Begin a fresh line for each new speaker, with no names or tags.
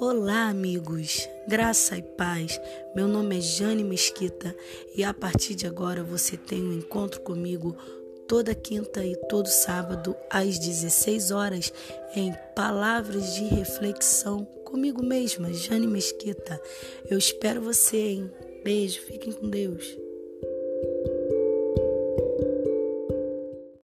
Olá, amigos, graça e paz. Meu nome é Jane Mesquita e a partir de agora você tem um encontro comigo toda quinta e todo sábado às 16 horas em Palavras de Reflexão comigo mesma, Jane Mesquita. Eu espero você, hein? Beijo, fiquem com Deus.